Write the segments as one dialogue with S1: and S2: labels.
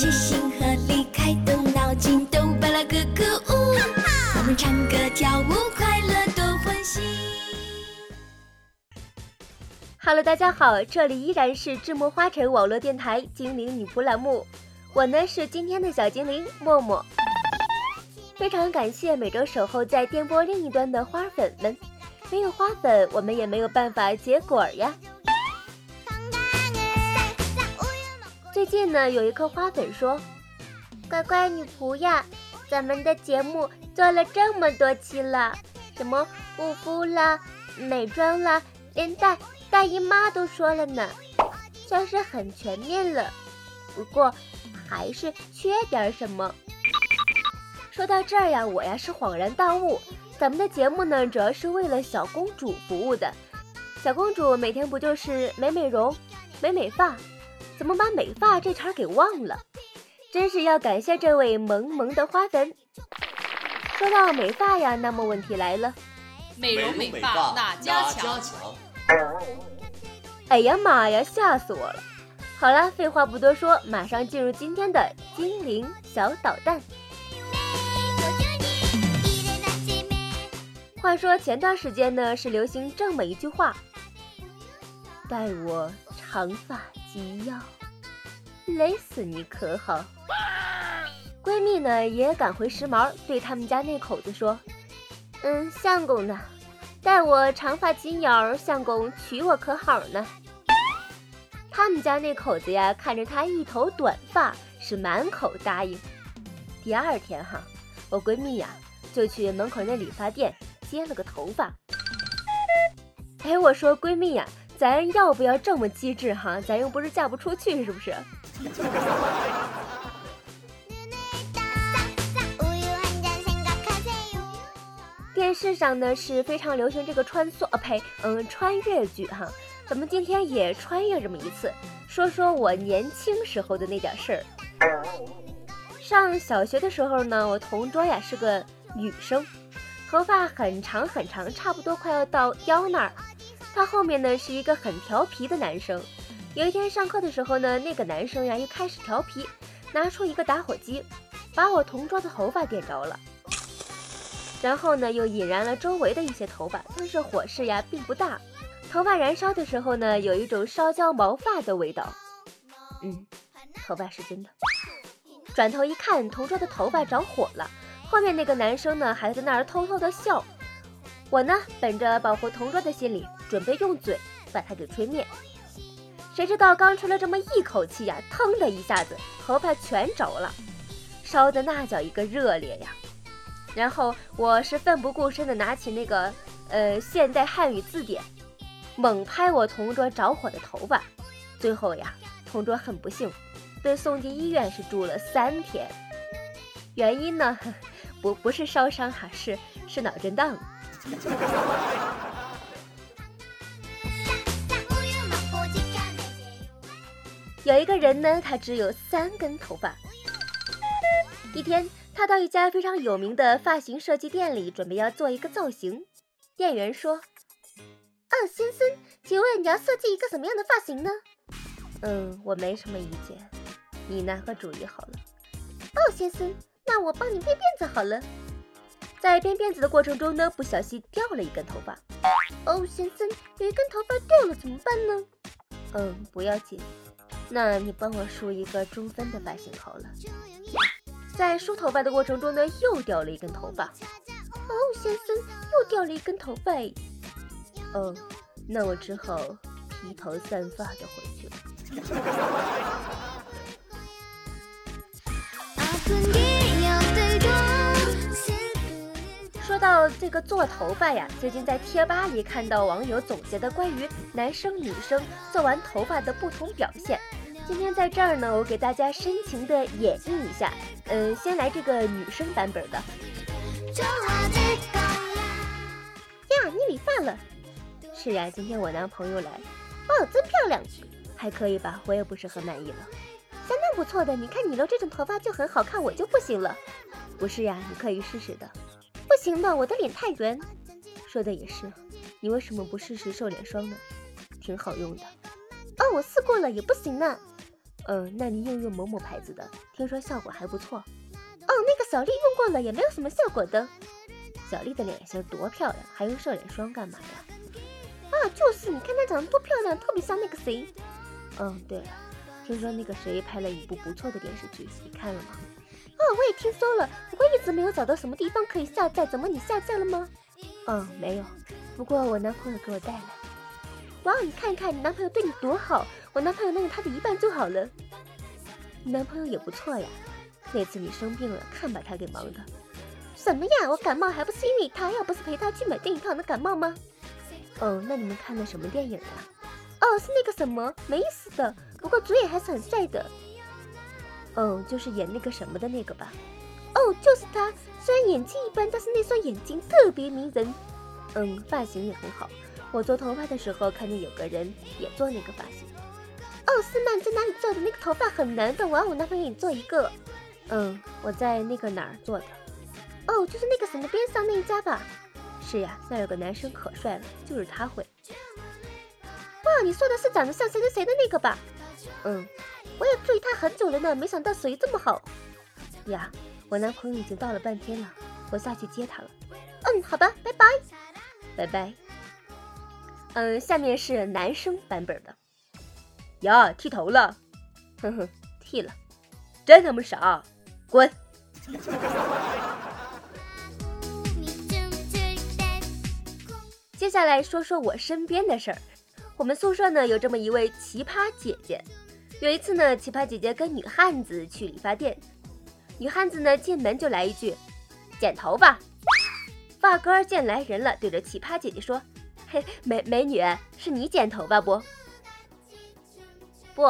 S1: 齐心合力开动脑筋，都巴拉咯咯呜！我们唱歌跳舞，快乐多欢喜。
S2: Hello，大家好，这里依然是智墨花城网络电台精灵女仆栏目，我呢是今天的小精灵默默。非常感谢每周守候在电波另一端的花粉们，没有花粉，我们也没有办法结果呀。最近呢，有一颗花粉说：“乖乖女仆呀，咱们的节目做了这么多期了，什么护肤啦、美妆啦，连大大姨妈都说了呢，算是很全面了。不过还是缺点什么。”说到这儿呀，我呀是恍然大悟，咱们的节目呢，主要是为了小公主服务的。小公主每天不就是美美容、美美发？怎么把美发这茬给忘了？真是要感谢这位萌萌的花粉。说到美发呀，那么问题来了，
S3: 美容美发哪家强？
S2: 哎呀妈呀，吓死我了！好了，废话不多说，马上进入今天的精灵小导弹。话说前段时间呢，是流行这么一句话：待我长发。及腰勒死你可好？闺蜜呢也赶回时髦，对他们家那口子说：“嗯，相公呢，待我长发及腰，相公娶我可好呢？”他们家那口子呀，看着她一头短发，是满口答应。第二天哈，我闺蜜呀就去门口那理发店接了个头发。哎，我说闺蜜呀。咱要不要这么机智哈？咱又不是嫁不出去，是不是？电视上呢是非常流行这个穿梭啊呸，嗯，穿越剧哈。咱们今天也穿越这么一次，说说我年轻时候的那点事儿。上小学的时候呢，我同桌呀是个女生，头发很长很长，差不多快要到腰那儿。他后面呢是一个很调皮的男生。有一天上课的时候呢，那个男生呀又开始调皮，拿出一个打火机，把我同桌的头发点着了。然后呢又引燃了周围的一些头发，但是火势呀并不大。头发燃烧的时候呢，有一种烧焦毛发的味道。嗯，头发是真的。转头一看，同桌的头发着火了。后面那个男生呢还在那儿偷偷的笑。我呢本着保护同桌的心理。准备用嘴把它给吹灭，谁知道刚吹了这么一口气呀，腾的一下子，头发全着了，烧的那叫一个热烈呀！然后我是奋不顾身的拿起那个呃现代汉语字典，猛拍我同桌着火的头发，最后呀，同桌很不幸被送进医院，是住了三天。原因呢，不不是烧伤哈，是是脑震荡。有一个人呢，他只有三根头发。一天，他到一家非常有名的发型设计店里，准备要做一个造型。店员说：“
S4: 哦，先生，请问你要设计一个什么样的发型呢？”“
S2: 嗯，我没什么意见，你拿个主意好了。”“
S4: 哦，先生，那我帮你编辫子好了。”
S2: 在编辫子的过程中呢，不小心掉了一根头发。
S4: “哦，先生，有一根头发掉了怎么办呢？”“
S2: 嗯，不要紧。”那你帮我梳一个中分的发型好了。在梳头发的过程中呢，又掉了一根头发。
S4: 哦，先生，又掉了一根头发。
S2: 哦，那我只好披头散发的回去了。说到这个做头发呀，最近在贴吧里看到网友总结的关于男生女生做完头发的不同表现。今天在这儿呢，我给大家深情的演绎一下。嗯，先来这个女生版本的。呀，
S4: 你理发了？
S2: 是呀，今天我男朋友来。
S4: 哦，真漂亮，
S2: 还可以吧？我也不是很满意了。
S4: 相当不错的，你看你留这种头发就很好看，我就不行了。
S2: 不是呀，你可以试试的。
S4: 不行的，我的脸太圆。
S2: 说的也是，你为什么不试试瘦脸霜呢？挺好用的。
S4: 哦，我试过了，也不行呢。
S2: 嗯，那你用用某某牌子的，听说效果还不错。
S4: 哦，那个小丽用过了，也没有什么效果的。
S2: 小丽的脸型多漂亮，还用瘦脸霜干嘛呀？
S4: 啊，就是，你看她长得多漂亮，特别像那个谁。
S2: 嗯，对了，听说那个谁拍了一部不错的电视剧，你看了吗？
S4: 哦，我也听说了，不过一直没有找到什么地方可以下载，怎么你下载了吗？
S2: 嗯，没有，不过我男朋友给我带了。
S4: 哇，你看看你男朋友对你多好。我男朋友能有他的一半就好了。
S2: 男朋友也不错呀。那次你生病了，看把他给忙的。
S4: 什么呀？我感冒还不是因为他，要不是陪他去买电影票能感冒吗？
S2: 哦，那你们看的什么电影呀？
S4: 哦，是那个什么，没意思的。不过主演还是很帅的。
S2: 哦，就是演那个什么的那个吧？
S4: 哦，就是他。虽然演技一般，但是那双眼睛特别迷人。
S2: 嗯，发型也很好。我做头发的时候看见有个人也做那个发型。
S4: 哦，是吗？你在哪里做的？那个头发很难的，我让我男朋友给你做一个。
S2: 嗯，我在那个哪儿做的？
S4: 哦，就是那个什么边上那一家吧？
S2: 是呀，那有个男生可帅了，就是他会。
S4: 哇，你说的是长得像谁谁谁的那个吧？
S2: 嗯，
S4: 我也注意他很久了呢，没想到手艺这么好。
S2: 呀，我男朋友已经到了半天了，我下去接他了。
S4: 嗯，好吧，拜拜，
S2: 拜拜。嗯，下面是男生版本的。呀，剃头了，哼哼，剃了，真他妈傻，滚！接下来说说我身边的事儿。我们宿舍呢有这么一位奇葩姐姐。有一次呢，奇葩姐姐跟女汉子去理发店，女汉子呢进门就来一句：“剪头发。”发哥见来人了，对着奇葩姐姐说：“嘿，美美女，是你剪头发不？”不，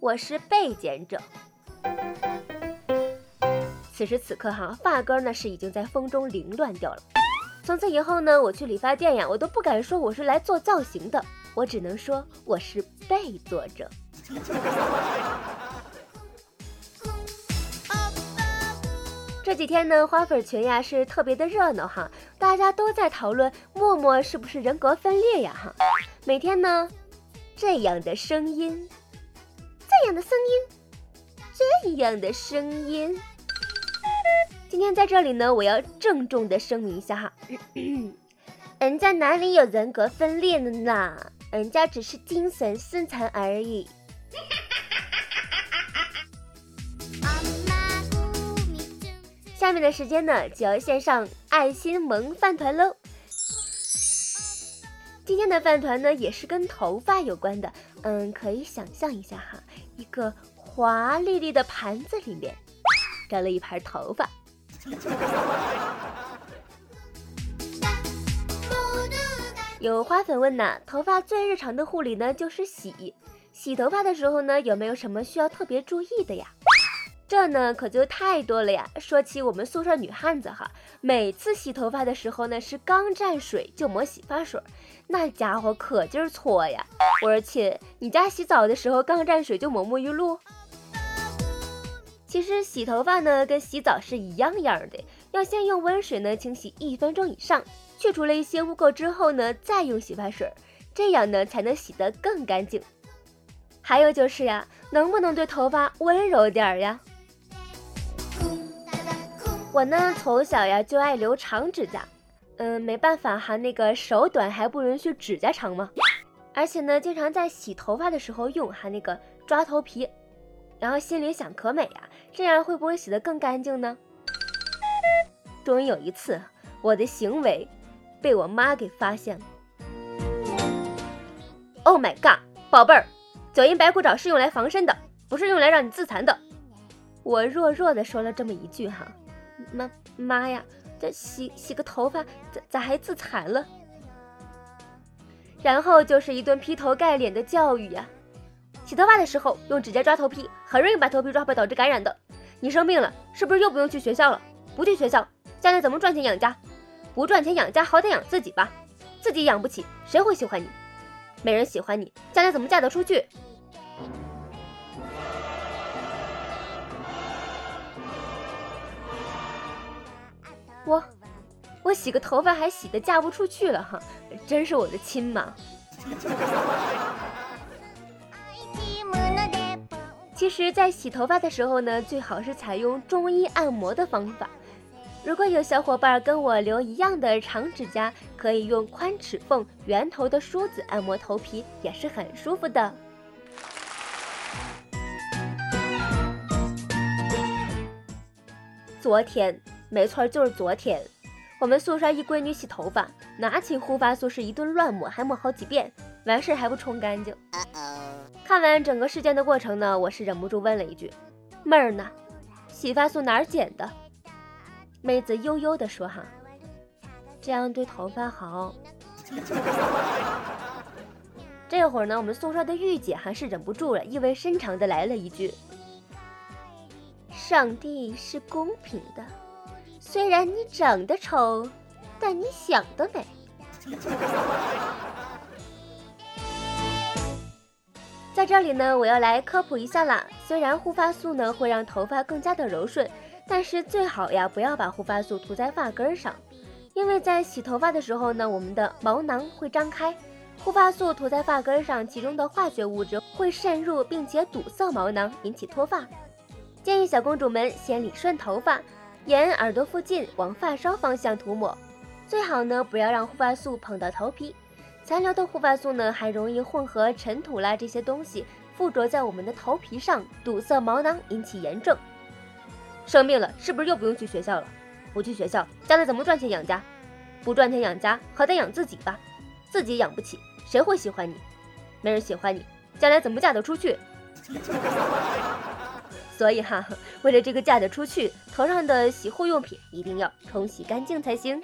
S2: 我是被剪者。此时此刻哈，发根呢是已经在风中凌乱掉了。从此以后呢，我去理发店呀，我都不敢说我是来做造型的，我只能说我是被做者。这几天呢，花粉群呀是特别的热闹哈，大家都在讨论默默是不是人格分裂呀哈，每天呢。这样的声音，
S4: 这样的声音，
S2: 这样的声音。今天在这里呢，我要郑重的声明一下哈，人家哪里有人格分裂了呢？人家只是精神失常而已。下面的时间呢，就要献上爱心萌饭团喽。今天的饭团呢，也是跟头发有关的。嗯，可以想象一下哈，一个华丽丽的盘子里面装了一盘头发。有花粉问呢，头发最日常的护理呢就是洗。洗头发的时候呢，有没有什么需要特别注意的呀？这呢可就太多了呀！说起我们宿舍女汉子哈，每次洗头发的时候呢，是刚沾水就抹洗发水，那家伙可劲儿搓呀！我说亲，你家洗澡的时候刚沾水就抹沐浴露？其实洗头发呢跟洗澡是一样样的，要先用温水呢清洗一分钟以上，去除了一些污垢之后呢，再用洗发水，这样呢才能洗得更干净。还有就是呀，能不能对头发温柔点儿呀？我呢，从小呀就爱留长指甲，嗯，没办法哈，那个手短还不允许指甲长吗？而且呢，经常在洗头发的时候用哈那个抓头皮，然后心里想可美呀，这样会不会洗得更干净呢？终于有一次，我的行为被我妈给发现了。Oh my god，宝贝儿，脚印白骨爪是用来防身的，不是用来让你自残的。我弱弱的说了这么一句哈。妈妈呀，这洗洗个头发咋咋还自残了？然后就是一顿劈头盖脸的教育呀！洗头发的时候用指甲抓头皮，很容易把头皮抓破，导致感染的。你生病了，是不是又不用去学校了？不去学校，将来怎么赚钱养家？不赚钱养家，好歹养自己吧。自己养不起，谁会喜欢你？没人喜欢你，将来怎么嫁得出去？我，我洗个头发还洗的嫁不出去了哈，真是我的亲妈。其实，在洗头发的时候呢，最好是采用中医按摩的方法。如果有小伙伴跟我留一样的长指甲，可以用宽齿缝、圆头的梳子按摩头皮，也是很舒服的。昨天。没错，就是昨天，我们宿舍一闺女洗头发，拿起护发素是一顿乱抹，还抹好几遍，完事还不冲干净。看完整个事件的过程呢，我是忍不住问了一句：“妹儿呢？洗发素哪儿捡的？”妹子悠悠地说：“哈，这样对头发好。”这会儿呢，我们宿舍的玉姐还是忍不住了，意味深长的来了一句：“上帝是公平的。”虽然你长得丑，但你想得美。在这里呢，我要来科普一下啦。虽然护发素呢会让头发更加的柔顺，但是最好呀不要把护发素涂在发根上，因为在洗头发的时候呢，我们的毛囊会张开，护发素涂在发根上，其中的化学物质会渗入并且堵塞毛囊，引起脱发。建议小公主们先理顺头发。沿耳朵附近往发梢方向涂抹，最好呢不要让护发素碰到头皮。残留的护发素呢还容易混合尘土啦这些东西附着在我们的头皮上，堵塞毛囊，引起炎症。生病了是不是又不用去学校了？不去学校，将来怎么赚钱养家？不赚钱养家，好歹养自己吧。自己养不起，谁会喜欢你？没人喜欢你，将来怎么嫁得出去？所以哈，为了这个嫁得出去，头上的洗护用品一定要冲洗干净才行。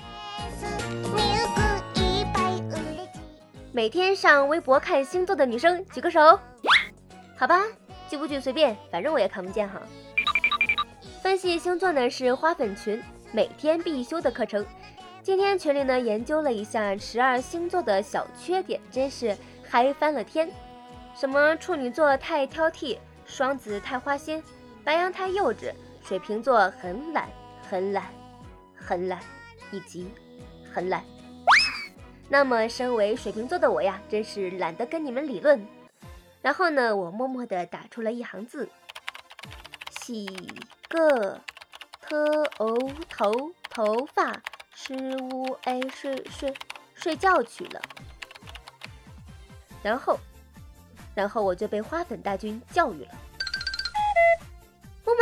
S2: 每天上微博看星座的女生举个手，好吧，举不举随便，反正我也看不见哈。分析星座呢是花粉群每天必修的课程，今天群里呢研究了一下十二星座的小缺点，真是嗨翻了天。什么处女座太挑剔，双子太花心。白羊太幼稚，水瓶座很懒，很懒，很懒，以及很懒。那么，身为水瓶座的我呀，真是懒得跟你们理论。然后呢，我默默地打出了一行字：洗个头头头发，失误哎睡睡睡觉去了。然后，然后我就被花粉大军教育了。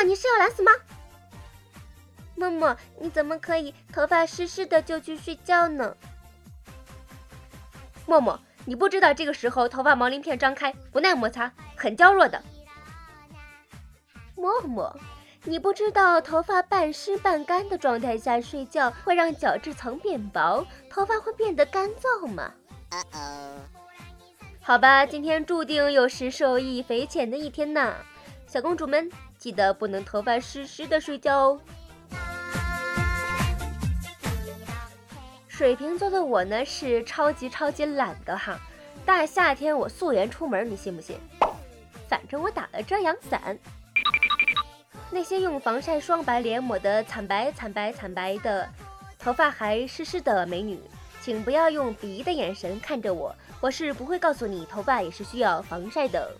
S2: 你是要懒死吗？默默，你怎么可以头发湿湿的就去睡觉呢？默默，你不知道这个时候头发毛鳞片张开，不耐摩擦，很娇弱的。默默，你不知道头发半湿半干的状态下睡觉会让角质层变薄，头发会变得干燥吗？好吧，今天注定又是受益匪浅的一天呐。小公主们，记得不能头发湿湿的睡觉哦。水瓶座的我呢是超级超级懒的哈，大夏天我素颜出门，你信不信？反正我打了遮阳伞。那些用防晒霜把脸抹得惨白惨白惨白的，头发还湿湿的美女，请不要用鄙夷的眼神看着我，我是不会告诉你头发也是需要防晒的。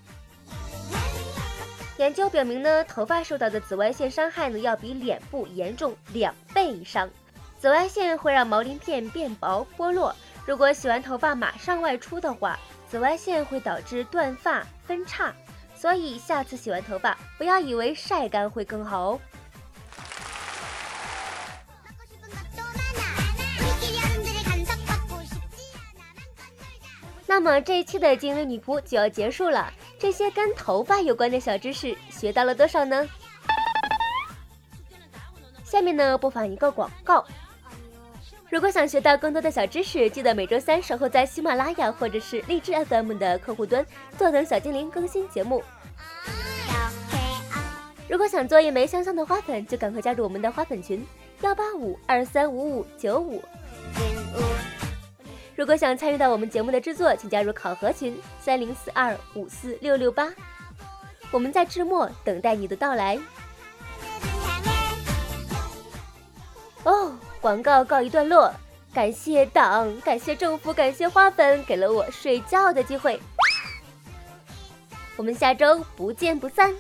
S2: 研究表明呢，头发受到的紫外线伤害呢要比脸部严重两倍以上。紫外线会让毛鳞片变薄剥落，如果洗完头发马上外出的话，紫外线会导致断发分叉。所以下次洗完头发，不要以为晒干会更好哦。那么这一期的精灵女仆就要结束了，这些跟头发有关的小知识学到了多少呢？下面呢播放一个广告。如果想学到更多的小知识，记得每周三守候在喜马拉雅或者是荔枝 FM 的客户端，坐等小精灵更新节目。如果想做一枚香香的花粉，就赶快加入我们的花粉群幺八五二三五五九五。如果想参与到我们节目的制作，请加入考核群三零四二五四六六八。我们在智墨等待你的到来。哦。广告告一段落，感谢党，感谢政府，感谢花粉，给了我睡觉的机会。我们下周不见不散。